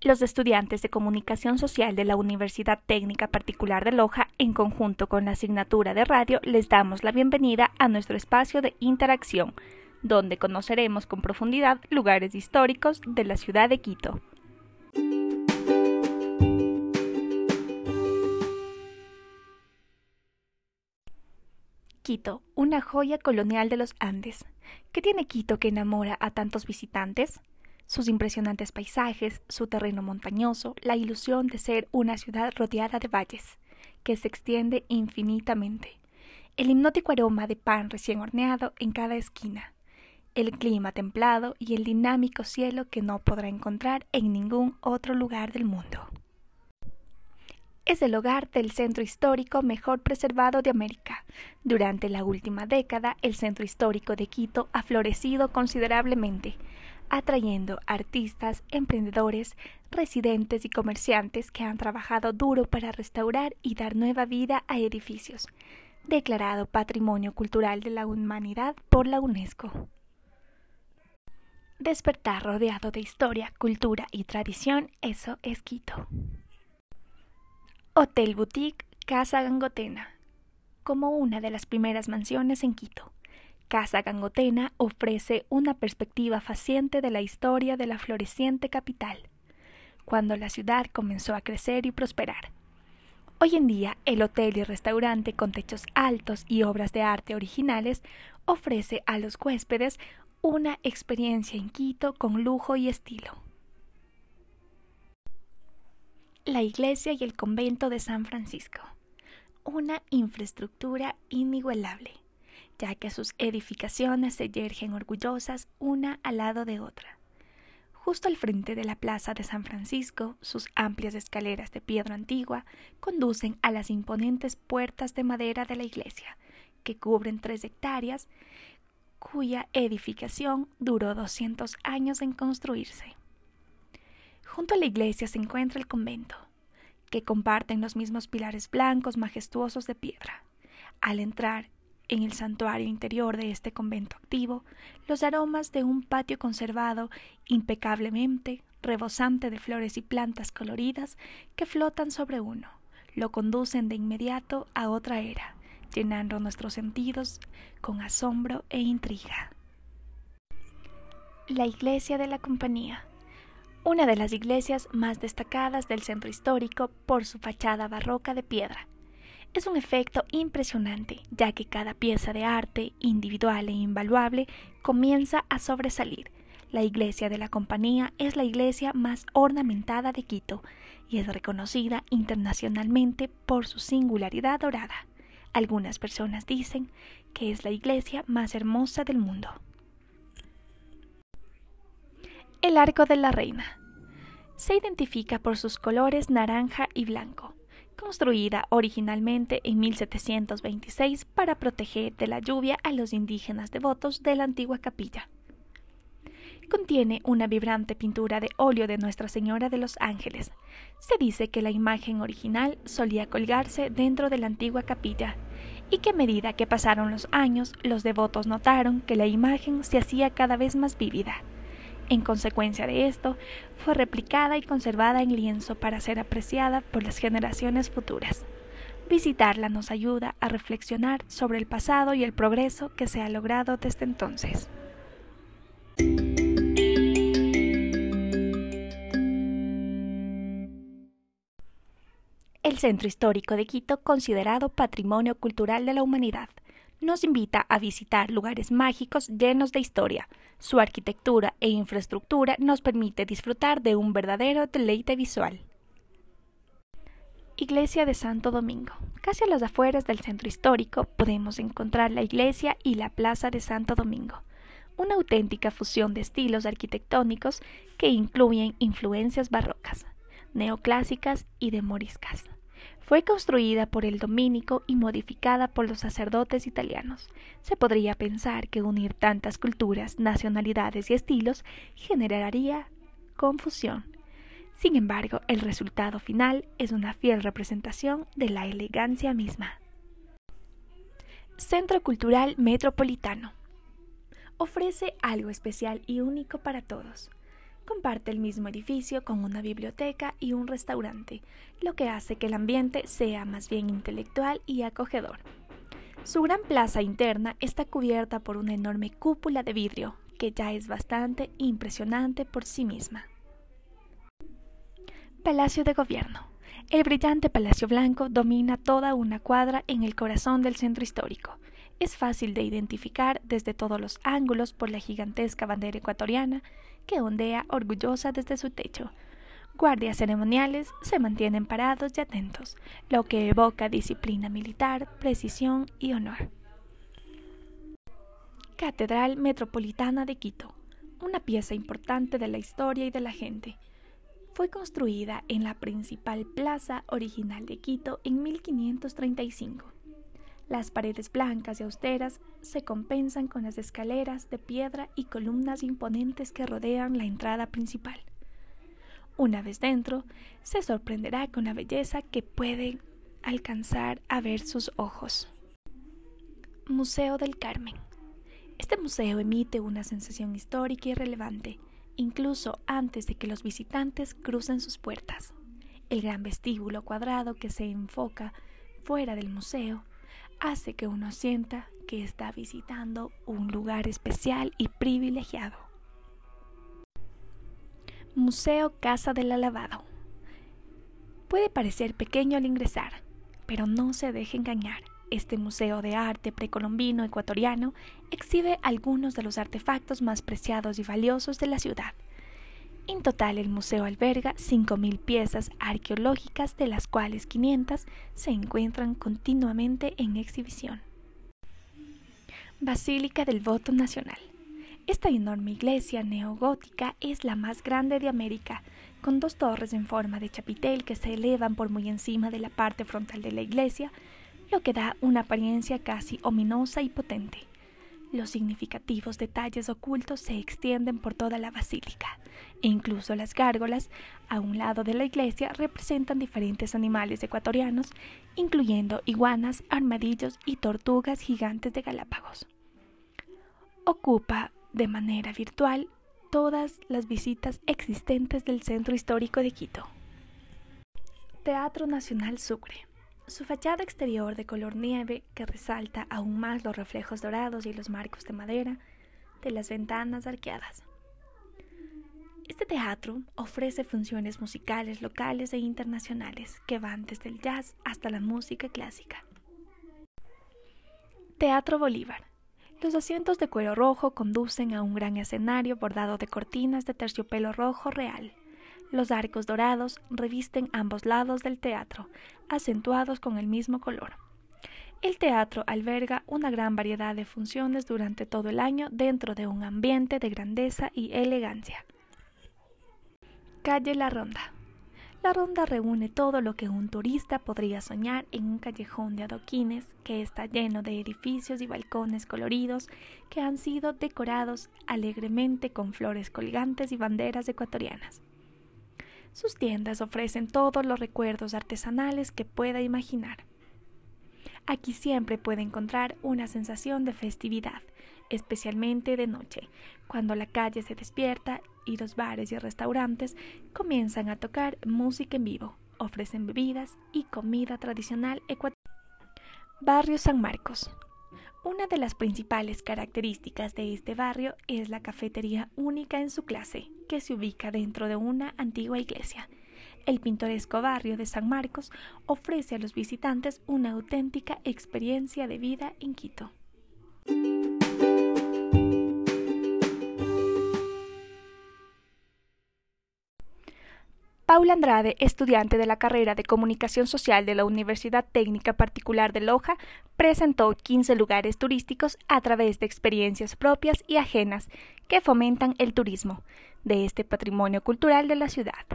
Los estudiantes de Comunicación Social de la Universidad Técnica Particular de Loja, en conjunto con la asignatura de radio, les damos la bienvenida a nuestro espacio de interacción, donde conoceremos con profundidad lugares históricos de la ciudad de Quito. Quito, una joya colonial de los Andes. ¿Qué tiene Quito que enamora a tantos visitantes? sus impresionantes paisajes, su terreno montañoso, la ilusión de ser una ciudad rodeada de valles, que se extiende infinitamente, el hipnótico aroma de pan recién horneado en cada esquina, el clima templado y el dinámico cielo que no podrá encontrar en ningún otro lugar del mundo. Es el hogar del centro histórico mejor preservado de América. Durante la última década, el centro histórico de Quito ha florecido considerablemente, atrayendo artistas, emprendedores, residentes y comerciantes que han trabajado duro para restaurar y dar nueva vida a edificios, declarado Patrimonio Cultural de la Humanidad por la UNESCO. Despertar rodeado de historia, cultura y tradición, eso es Quito. Hotel Boutique Casa Gangotena, como una de las primeras mansiones en Quito Casa Gangotena ofrece una perspectiva faciente de la historia de la floreciente capital, cuando la ciudad comenzó a crecer y prosperar. Hoy en día, el hotel y restaurante con techos altos y obras de arte originales ofrece a los huéspedes una experiencia en Quito con lujo y estilo. La iglesia y el convento de San Francisco. Una infraestructura inigualable ya que sus edificaciones se yergen orgullosas una al lado de otra. Justo al frente de la plaza de San Francisco, sus amplias escaleras de piedra antigua conducen a las imponentes puertas de madera de la iglesia, que cubren tres hectáreas, cuya edificación duró 200 años en construirse. Junto a la iglesia se encuentra el convento, que comparten los mismos pilares blancos majestuosos de piedra. Al entrar en el santuario interior de este convento activo, los aromas de un patio conservado impecablemente, rebosante de flores y plantas coloridas que flotan sobre uno, lo conducen de inmediato a otra era, llenando nuestros sentidos con asombro e intriga. La iglesia de la compañía una de las iglesias más destacadas del centro histórico por su fachada barroca de piedra, es un efecto impresionante, ya que cada pieza de arte, individual e invaluable, comienza a sobresalir. La iglesia de la compañía es la iglesia más ornamentada de Quito y es reconocida internacionalmente por su singularidad dorada. Algunas personas dicen que es la iglesia más hermosa del mundo. El Arco de la Reina se identifica por sus colores naranja y blanco construida originalmente en 1726 para proteger de la lluvia a los indígenas devotos de la antigua capilla. Contiene una vibrante pintura de óleo de Nuestra Señora de los Ángeles. Se dice que la imagen original solía colgarse dentro de la antigua capilla y que a medida que pasaron los años los devotos notaron que la imagen se hacía cada vez más vívida en consecuencia de esto, fue replicada y conservada en lienzo para ser apreciada por las generaciones futuras. Visitarla nos ayuda a reflexionar sobre el pasado y el progreso que se ha logrado desde entonces. El Centro Histórico de Quito, considerado Patrimonio Cultural de la Humanidad, nos invita a visitar lugares mágicos llenos de historia. Su arquitectura e infraestructura nos permite disfrutar de un verdadero deleite visual. Iglesia de Santo Domingo. Casi a las afueras del centro histórico podemos encontrar la iglesia y la plaza de Santo Domingo, una auténtica fusión de estilos arquitectónicos que incluyen influencias barrocas, neoclásicas y de moriscas. Fue construida por el dominico y modificada por los sacerdotes italianos. Se podría pensar que unir tantas culturas, nacionalidades y estilos generaría confusión. Sin embargo, el resultado final es una fiel representación de la elegancia misma. Centro Cultural Metropolitano. Ofrece algo especial y único para todos. Comparte el mismo edificio con una biblioteca y un restaurante, lo que hace que el ambiente sea más bien intelectual y acogedor. Su gran plaza interna está cubierta por una enorme cúpula de vidrio, que ya es bastante impresionante por sí misma. Palacio de Gobierno. El brillante Palacio Blanco domina toda una cuadra en el corazón del centro histórico. Es fácil de identificar desde todos los ángulos por la gigantesca bandera ecuatoriana que ondea orgullosa desde su techo. Guardias ceremoniales se mantienen parados y atentos, lo que evoca disciplina militar, precisión y honor. Catedral Metropolitana de Quito, una pieza importante de la historia y de la gente. Fue construida en la principal plaza original de Quito en 1535. Las paredes blancas y austeras se compensan con las escaleras de piedra y columnas imponentes que rodean la entrada principal. Una vez dentro, se sorprenderá con la belleza que puede alcanzar a ver sus ojos. Museo del Carmen este museo emite una sensación histórica y relevante, incluso antes de que los visitantes crucen sus puertas. El gran vestíbulo cuadrado que se enfoca fuera del museo hace que uno sienta que está visitando un lugar especial y privilegiado. Museo Casa del Alabado. Puede parecer pequeño al ingresar, pero no se deje engañar. Este museo de arte precolombino ecuatoriano exhibe algunos de los artefactos más preciados y valiosos de la ciudad. En total, el museo alberga 5.000 piezas arqueológicas, de las cuales 500 se encuentran continuamente en exhibición. Basílica del Voto Nacional. Esta enorme iglesia neogótica es la más grande de América, con dos torres en forma de chapitel que se elevan por muy encima de la parte frontal de la iglesia, lo que da una apariencia casi ominosa y potente. Los significativos detalles ocultos se extienden por toda la basílica, e incluso las gárgolas, a un lado de la iglesia, representan diferentes animales ecuatorianos, incluyendo iguanas, armadillos y tortugas gigantes de Galápagos. Ocupa de manera virtual todas las visitas existentes del Centro Histórico de Quito. Teatro Nacional Sucre. Su fachada exterior de color nieve, que resalta aún más los reflejos dorados y los marcos de madera de las ventanas arqueadas. Este teatro ofrece funciones musicales locales e internacionales que van desde el jazz hasta la música clásica. Teatro Bolívar. Los asientos de cuero rojo conducen a un gran escenario bordado de cortinas de terciopelo rojo real los arcos dorados revisten ambos lados del teatro, acentuados con el mismo color. El teatro alberga una gran variedad de funciones durante todo el año dentro de un ambiente de grandeza y elegancia. Calle La Ronda. La Ronda reúne todo lo que un turista podría soñar en un callejón de adoquines que está lleno de edificios y balcones coloridos que han sido decorados alegremente con flores colgantes y banderas ecuatorianas. Sus tiendas ofrecen todos los recuerdos artesanales que pueda imaginar. Aquí siempre puede encontrar una sensación de festividad, especialmente de noche, cuando la calle se despierta y los bares y restaurantes comienzan a tocar música en vivo, ofrecen bebidas y comida tradicional ecuatoriana. Barrio San Marcos, una de las principales características de este barrio es la cafetería única en su clase, que se ubica dentro de una antigua iglesia. El pintoresco barrio de San Marcos ofrece a los visitantes una auténtica experiencia de vida en Quito. Paula Andrade, estudiante de la carrera de Comunicación Social de la Universidad Técnica Particular de Loja, presentó 15 lugares turísticos a través de experiencias propias y ajenas que fomentan el turismo de este patrimonio cultural de la ciudad.